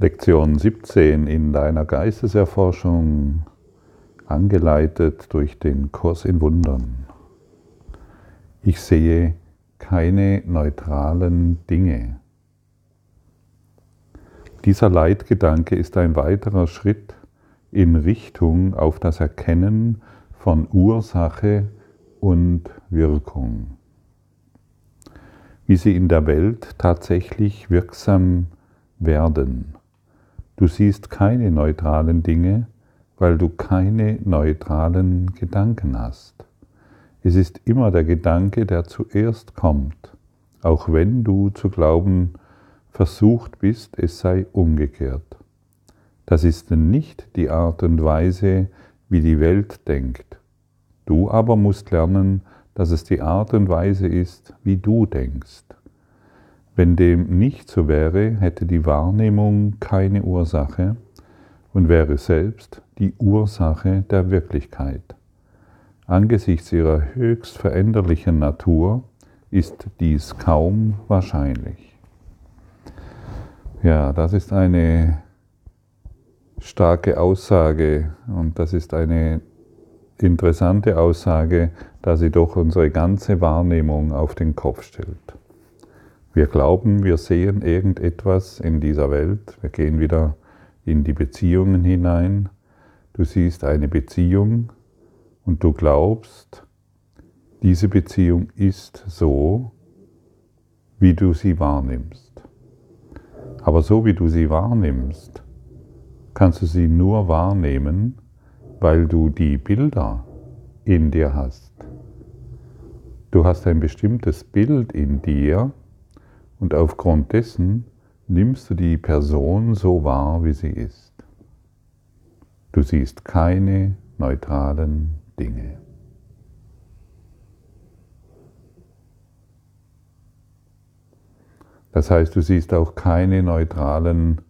Lektion 17 in deiner Geisteserforschung, angeleitet durch den Kurs in Wundern. Ich sehe keine neutralen Dinge. Dieser Leitgedanke ist ein weiterer Schritt in Richtung auf das Erkennen von Ursache und Wirkung. Wie sie in der Welt tatsächlich wirksam werden. Du siehst keine neutralen Dinge, weil du keine neutralen Gedanken hast. Es ist immer der Gedanke, der zuerst kommt, auch wenn du zu glauben versucht bist, es sei umgekehrt. Das ist nicht die Art und Weise, wie die Welt denkt. Du aber musst lernen, dass es die Art und Weise ist, wie du denkst. Wenn dem nicht so wäre, hätte die Wahrnehmung keine Ursache und wäre selbst die Ursache der Wirklichkeit. Angesichts ihrer höchst veränderlichen Natur ist dies kaum wahrscheinlich. Ja, das ist eine starke Aussage und das ist eine interessante Aussage, da sie doch unsere ganze Wahrnehmung auf den Kopf stellt. Wir glauben, wir sehen irgendetwas in dieser Welt. Wir gehen wieder in die Beziehungen hinein. Du siehst eine Beziehung und du glaubst, diese Beziehung ist so, wie du sie wahrnimmst. Aber so wie du sie wahrnimmst, kannst du sie nur wahrnehmen, weil du die Bilder in dir hast. Du hast ein bestimmtes Bild in dir, und aufgrund dessen nimmst du die Person so wahr, wie sie ist. Du siehst keine neutralen Dinge. Das heißt, du siehst auch keine neutralen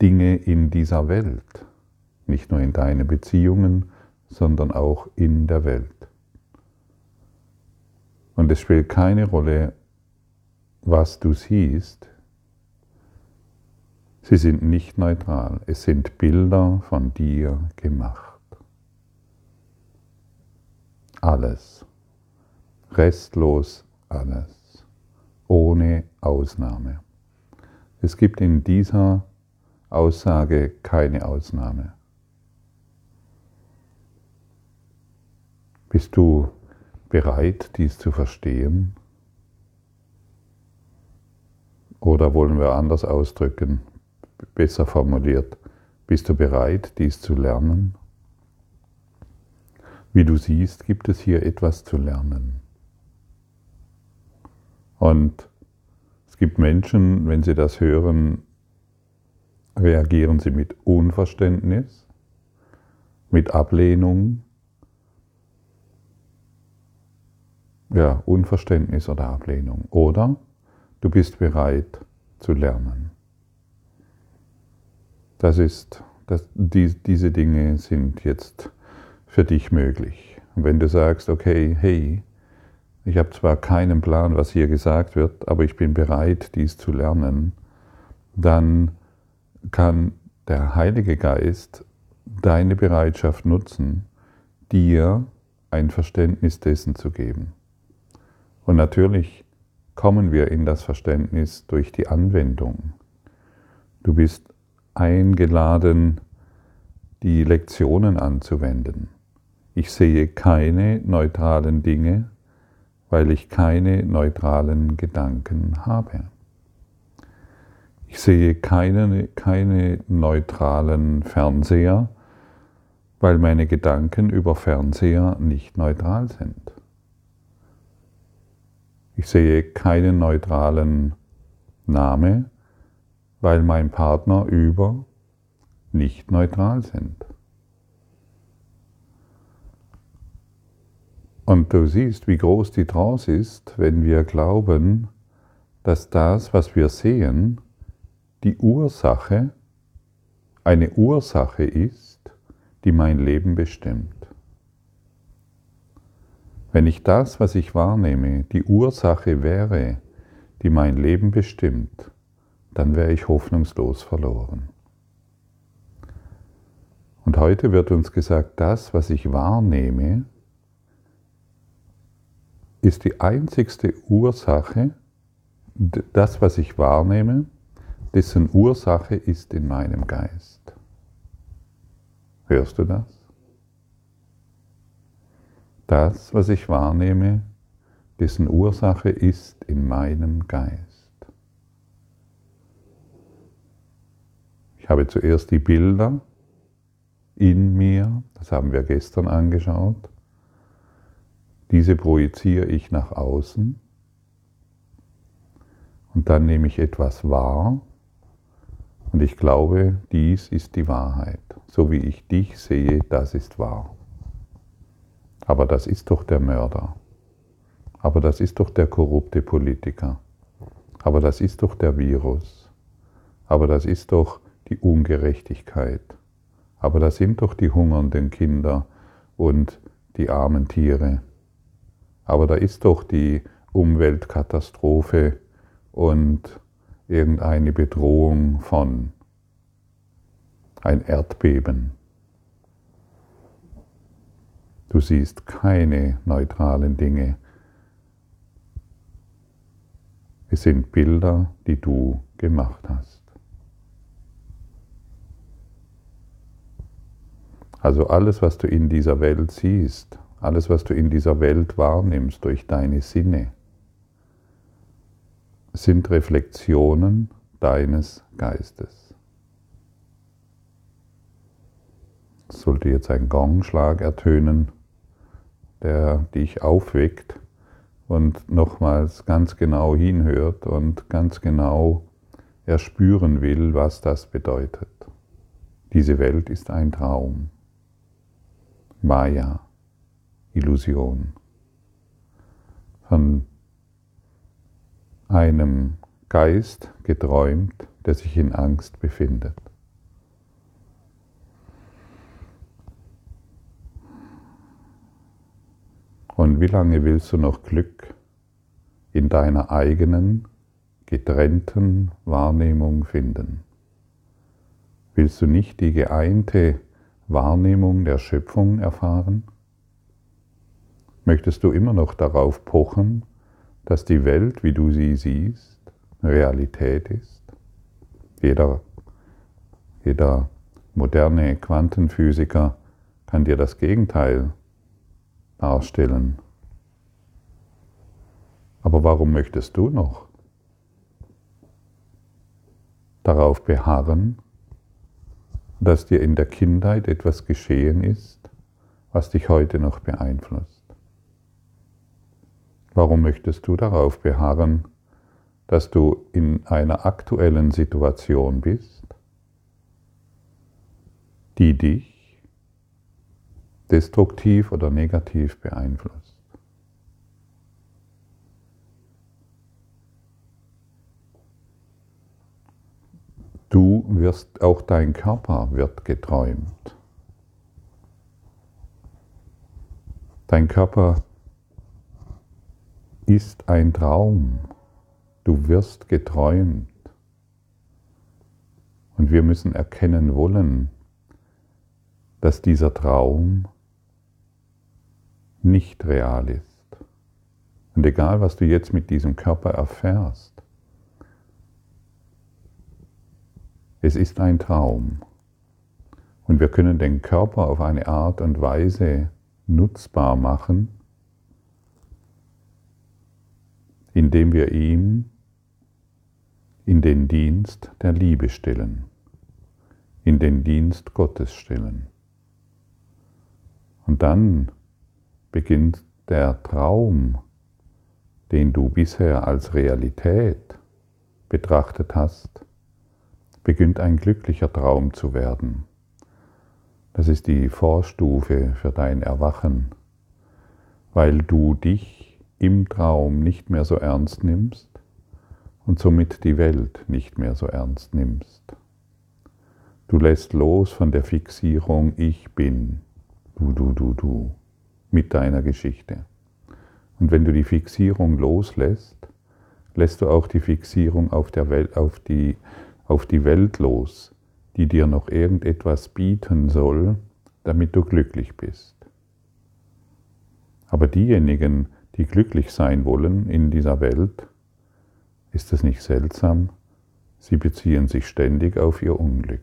Dinge in dieser Welt, nicht nur in deinen Beziehungen, sondern auch in der Welt. Und es spielt keine Rolle, was du siehst, sie sind nicht neutral. Es sind Bilder von dir gemacht. Alles. Restlos alles. Ohne Ausnahme. Es gibt in dieser Aussage keine Ausnahme. Bist du bereit, dies zu verstehen? Oder wollen wir anders ausdrücken, besser formuliert, bist du bereit, dies zu lernen? Wie du siehst, gibt es hier etwas zu lernen. Und es gibt Menschen, wenn sie das hören, reagieren sie mit Unverständnis, mit Ablehnung, ja, Unverständnis oder Ablehnung. Oder Du bist bereit zu lernen. Das ist, das, die, diese Dinge sind jetzt für dich möglich. Und wenn du sagst, okay, hey, ich habe zwar keinen Plan, was hier gesagt wird, aber ich bin bereit, dies zu lernen, dann kann der Heilige Geist deine Bereitschaft nutzen, dir ein Verständnis dessen zu geben. Und natürlich kommen wir in das Verständnis durch die Anwendung. Du bist eingeladen, die Lektionen anzuwenden. Ich sehe keine neutralen Dinge, weil ich keine neutralen Gedanken habe. Ich sehe keine, keine neutralen Fernseher, weil meine Gedanken über Fernseher nicht neutral sind. Ich sehe keinen neutralen Name, weil mein Partner über nicht neutral sind. Und du siehst, wie groß die Trance ist, wenn wir glauben, dass das, was wir sehen, die Ursache, eine Ursache ist, die mein Leben bestimmt. Wenn ich das, was ich wahrnehme, die Ursache wäre, die mein Leben bestimmt, dann wäre ich hoffnungslos verloren. Und heute wird uns gesagt, das, was ich wahrnehme, ist die einzigste Ursache, das, was ich wahrnehme, dessen Ursache ist in meinem Geist. Hörst du das? Das, was ich wahrnehme, dessen Ursache ist in meinem Geist. Ich habe zuerst die Bilder in mir, das haben wir gestern angeschaut, diese projiziere ich nach außen und dann nehme ich etwas wahr und ich glaube, dies ist die Wahrheit. So wie ich dich sehe, das ist wahr. Aber das ist doch der Mörder. Aber das ist doch der korrupte Politiker. Aber das ist doch der Virus. Aber das ist doch die Ungerechtigkeit. Aber das sind doch die hungernden Kinder und die armen Tiere. Aber da ist doch die Umweltkatastrophe und irgendeine Bedrohung von ein Erdbeben. Du siehst keine neutralen Dinge. Es sind Bilder, die du gemacht hast. Also alles, was du in dieser Welt siehst, alles, was du in dieser Welt wahrnimmst durch deine Sinne, sind Reflexionen deines Geistes. Es sollte jetzt ein Gongschlag ertönen, der dich aufweckt und nochmals ganz genau hinhört und ganz genau erspüren will, was das bedeutet. Diese Welt ist ein Traum. Maya, Illusion. Von einem Geist geträumt, der sich in Angst befindet. Und wie lange willst du noch Glück in deiner eigenen, getrennten Wahrnehmung finden? Willst du nicht die geeinte Wahrnehmung der Schöpfung erfahren? Möchtest du immer noch darauf pochen, dass die Welt, wie du sie siehst, Realität ist? Jeder, jeder moderne Quantenphysiker kann dir das Gegenteil darstellen. Aber warum möchtest du noch darauf beharren, dass dir in der Kindheit etwas geschehen ist, was dich heute noch beeinflusst? Warum möchtest du darauf beharren, dass du in einer aktuellen Situation bist, die dich destruktiv oder negativ beeinflusst. Du wirst, auch dein Körper wird geträumt. Dein Körper ist ein Traum. Du wirst geträumt. Und wir müssen erkennen wollen, dass dieser Traum nicht real ist. Und egal, was du jetzt mit diesem Körper erfährst, es ist ein Traum. Und wir können den Körper auf eine Art und Weise nutzbar machen, indem wir ihm in den Dienst der Liebe stellen, in den Dienst Gottes stellen. Und dann beginnt der Traum, den du bisher als Realität betrachtet hast, beginnt ein glücklicher Traum zu werden. Das ist die Vorstufe für dein Erwachen, weil du dich im Traum nicht mehr so ernst nimmst und somit die Welt nicht mehr so ernst nimmst. Du lässt los von der Fixierung Ich bin, du, du, du, du mit deiner Geschichte. Und wenn du die Fixierung loslässt, lässt du auch die Fixierung auf, Welt, auf, die, auf die Welt los, die dir noch irgendetwas bieten soll, damit du glücklich bist. Aber diejenigen, die glücklich sein wollen in dieser Welt, ist es nicht seltsam? Sie beziehen sich ständig auf ihr Unglück.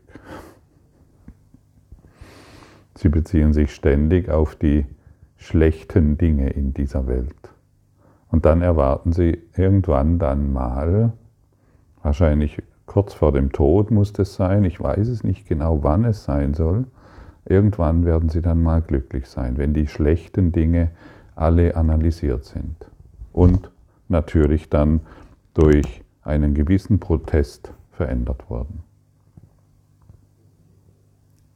Sie beziehen sich ständig auf die schlechten Dinge in dieser Welt. Und dann erwarten sie irgendwann dann mal, wahrscheinlich kurz vor dem Tod muss es sein, ich weiß es nicht genau, wann es sein soll, irgendwann werden sie dann mal glücklich sein, wenn die schlechten Dinge alle analysiert sind. Und natürlich dann durch einen gewissen Protest verändert worden.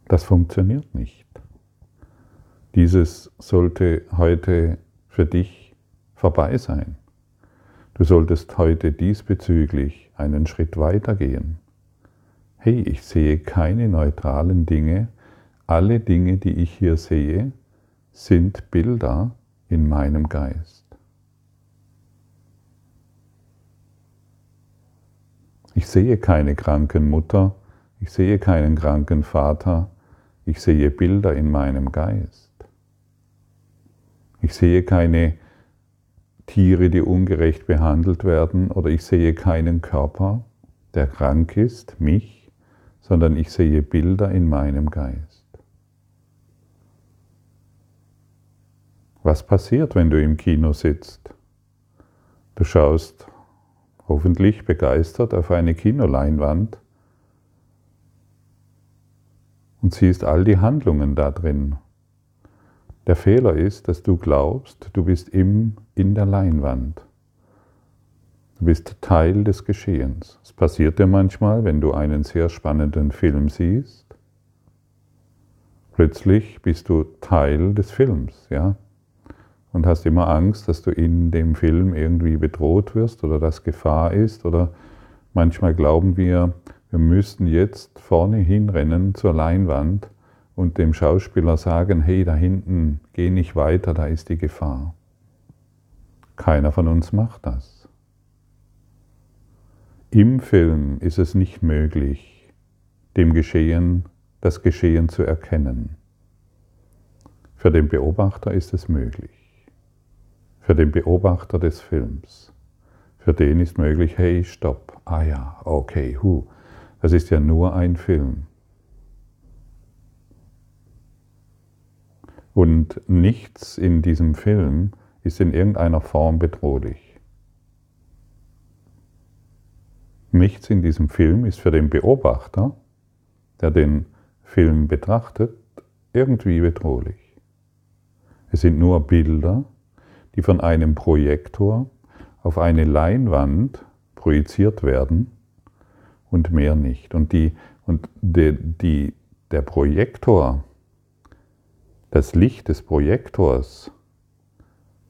Das funktioniert nicht. Dieses sollte heute für dich vorbei sein. Du solltest heute diesbezüglich einen Schritt weiter gehen. Hey, ich sehe keine neutralen Dinge. Alle Dinge, die ich hier sehe, sind Bilder in meinem Geist. Ich sehe keine kranken Mutter, ich sehe keinen kranken Vater, ich sehe Bilder in meinem Geist. Ich sehe keine Tiere, die ungerecht behandelt werden, oder ich sehe keinen Körper, der krank ist, mich, sondern ich sehe Bilder in meinem Geist. Was passiert, wenn du im Kino sitzt? Du schaust hoffentlich begeistert auf eine Kinoleinwand und siehst all die Handlungen da drin. Der Fehler ist, dass du glaubst, du bist im, in der Leinwand. Du bist Teil des Geschehens. Es passiert dir manchmal, wenn du einen sehr spannenden Film siehst, plötzlich bist du Teil des Films, ja? Und hast immer Angst, dass du in dem Film irgendwie bedroht wirst oder dass Gefahr ist oder manchmal glauben wir, wir müssten jetzt vorne hinrennen zur Leinwand und dem Schauspieler sagen, hey, da hinten, geh nicht weiter, da ist die Gefahr. Keiner von uns macht das. Im Film ist es nicht möglich, dem Geschehen, das Geschehen zu erkennen. Für den Beobachter ist es möglich. Für den Beobachter des Films. Für den ist möglich, hey, stopp. Ah ja, okay, hu. Das ist ja nur ein Film. Und nichts in diesem Film ist in irgendeiner Form bedrohlich. Nichts in diesem Film ist für den Beobachter, der den Film betrachtet, irgendwie bedrohlich. Es sind nur Bilder, die von einem Projektor auf eine Leinwand projiziert werden und mehr nicht. Und, die, und die, die, der Projektor das Licht des Projektors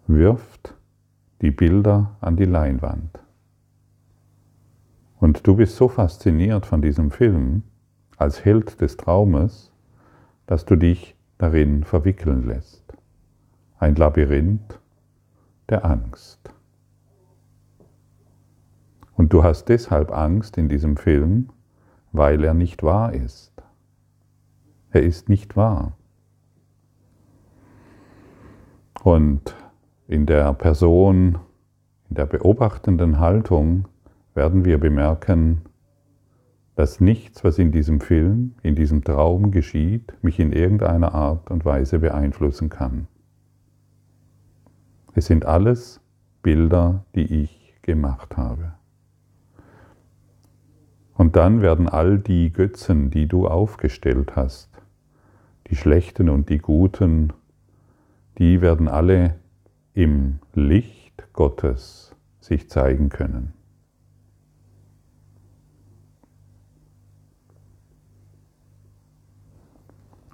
wirft die Bilder an die Leinwand. Und du bist so fasziniert von diesem Film als Held des Traumes, dass du dich darin verwickeln lässt. Ein Labyrinth der Angst. Und du hast deshalb Angst in diesem Film, weil er nicht wahr ist. Er ist nicht wahr. Und in der Person, in der beobachtenden Haltung werden wir bemerken, dass nichts, was in diesem Film, in diesem Traum geschieht, mich in irgendeiner Art und Weise beeinflussen kann. Es sind alles Bilder, die ich gemacht habe. Und dann werden all die Götzen, die du aufgestellt hast, die schlechten und die guten, die werden alle im Licht Gottes sich zeigen können.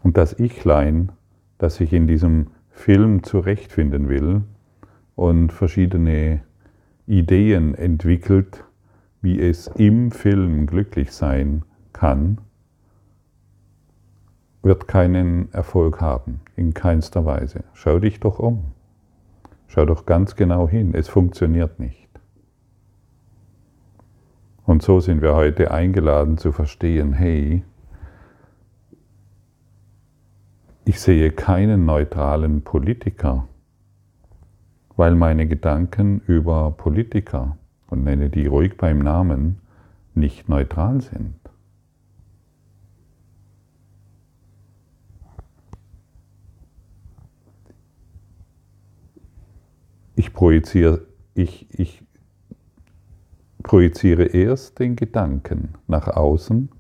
Und das Ichlein, das sich in diesem Film zurechtfinden will und verschiedene Ideen entwickelt, wie es im Film glücklich sein kann, wird keinen Erfolg haben, in keinster Weise. Schau dich doch um. Schau doch ganz genau hin, es funktioniert nicht. Und so sind wir heute eingeladen zu verstehen, hey, ich sehe keinen neutralen Politiker, weil meine Gedanken über Politiker, und nenne die ruhig beim Namen, nicht neutral sind. Ich projiziere, ich, ich projiziere erst den Gedanken nach außen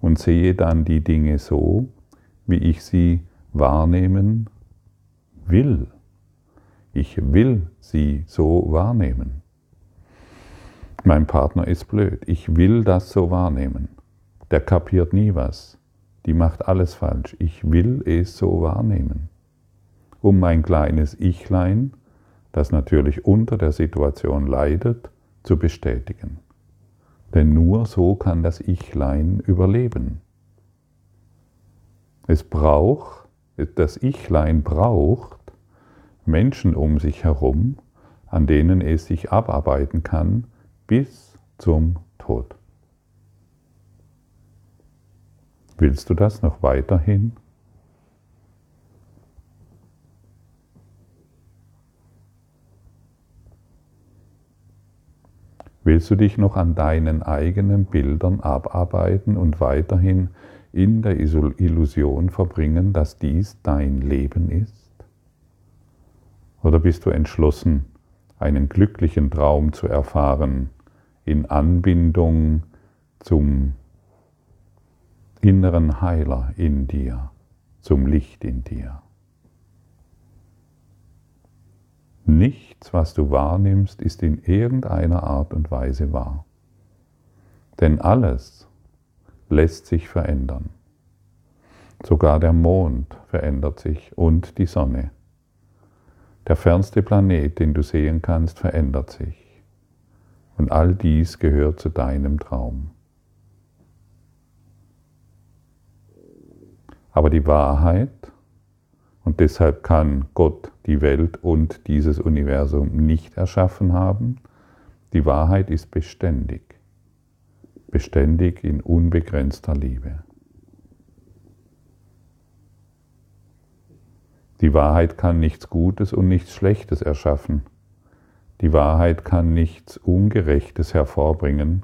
und sehe dann die Dinge so, wie ich sie wahrnehmen will. Ich will sie so wahrnehmen. Mein Partner ist blöd. Ich will das so wahrnehmen. Der kapiert nie was. Die macht alles falsch. Ich will es so wahrnehmen. Um mein kleines Ichlein, das natürlich unter der Situation leidet, zu bestätigen. Denn nur so kann das Ichlein überleben. Es braucht, das Ichlein braucht Menschen um sich herum, an denen es sich abarbeiten kann bis zum Tod. Willst du das noch weiterhin? Willst du dich noch an deinen eigenen Bildern abarbeiten und weiterhin in der Illusion verbringen, dass dies dein Leben ist? Oder bist du entschlossen, einen glücklichen Traum zu erfahren in Anbindung zum inneren Heiler in dir, zum Licht in dir? Nichts, was du wahrnimmst, ist in irgendeiner Art und Weise wahr. Denn alles lässt sich verändern. Sogar der Mond verändert sich und die Sonne. Der fernste Planet, den du sehen kannst, verändert sich. Und all dies gehört zu deinem Traum. Aber die Wahrheit, und deshalb kann Gott die Welt und dieses Universum nicht erschaffen haben. Die Wahrheit ist beständig, beständig in unbegrenzter Liebe. Die Wahrheit kann nichts Gutes und nichts Schlechtes erschaffen. Die Wahrheit kann nichts Ungerechtes hervorbringen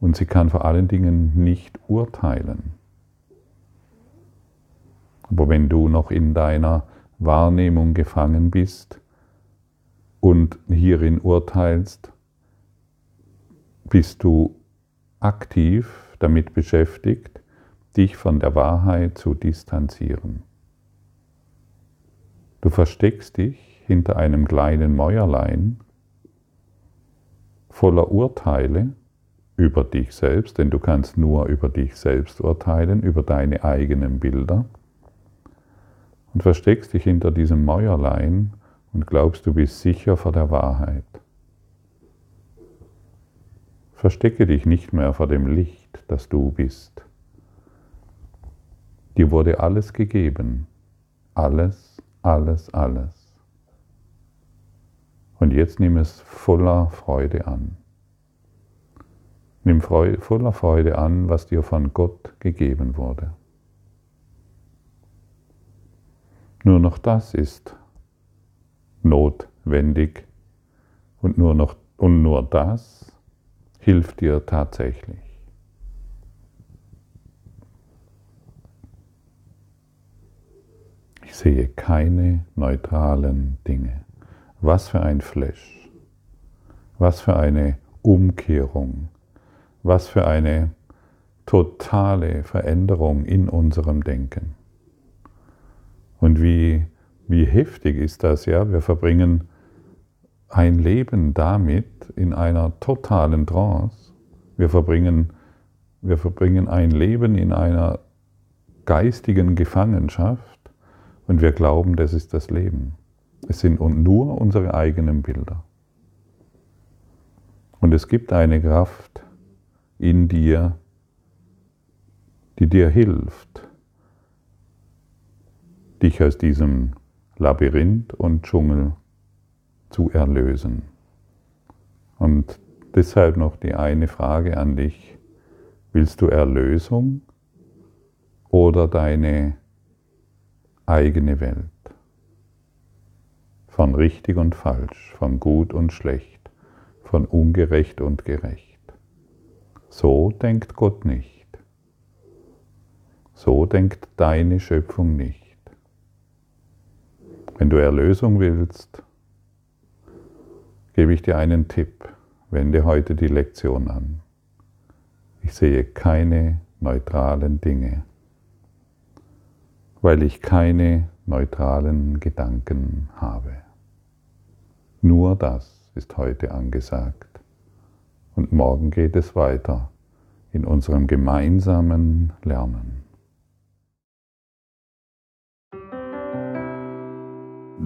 und sie kann vor allen Dingen nicht urteilen. Aber wenn du noch in deiner Wahrnehmung gefangen bist und hierin urteilst, bist du aktiv damit beschäftigt, dich von der Wahrheit zu distanzieren. Du versteckst dich hinter einem kleinen Mäuerlein voller Urteile über dich selbst, denn du kannst nur über dich selbst urteilen, über deine eigenen Bilder und versteckst dich hinter diesem Mäuerlein und glaubst, du bist sicher vor der Wahrheit. Verstecke dich nicht mehr vor dem Licht, das du bist. Dir wurde alles gegeben. Alles, alles, alles. Und jetzt nimm es voller Freude an. Nimm voller Freude an, was dir von Gott gegeben wurde. Nur noch das ist notwendig und nur, noch, und nur das hilft dir tatsächlich. Ich sehe keine neutralen Dinge. Was für ein Flash. Was für eine Umkehrung. Was für eine totale Veränderung in unserem Denken. Und wie, wie heftig ist das, ja? Wir verbringen ein Leben damit in einer totalen Trance. Wir verbringen, wir verbringen ein Leben in einer geistigen Gefangenschaft und wir glauben, das ist das Leben. Es sind nur unsere eigenen Bilder. Und es gibt eine Kraft in dir, die dir hilft, dich aus diesem Labyrinth und Dschungel zu erlösen. Und Deshalb noch die eine Frage an dich. Willst du Erlösung oder deine eigene Welt? Von richtig und falsch, von gut und schlecht, von ungerecht und gerecht. So denkt Gott nicht. So denkt deine Schöpfung nicht. Wenn du Erlösung willst, gebe ich dir einen Tipp. Wende heute die Lektion an. Ich sehe keine neutralen Dinge, weil ich keine neutralen Gedanken habe. Nur das ist heute angesagt. Und morgen geht es weiter in unserem gemeinsamen Lernen.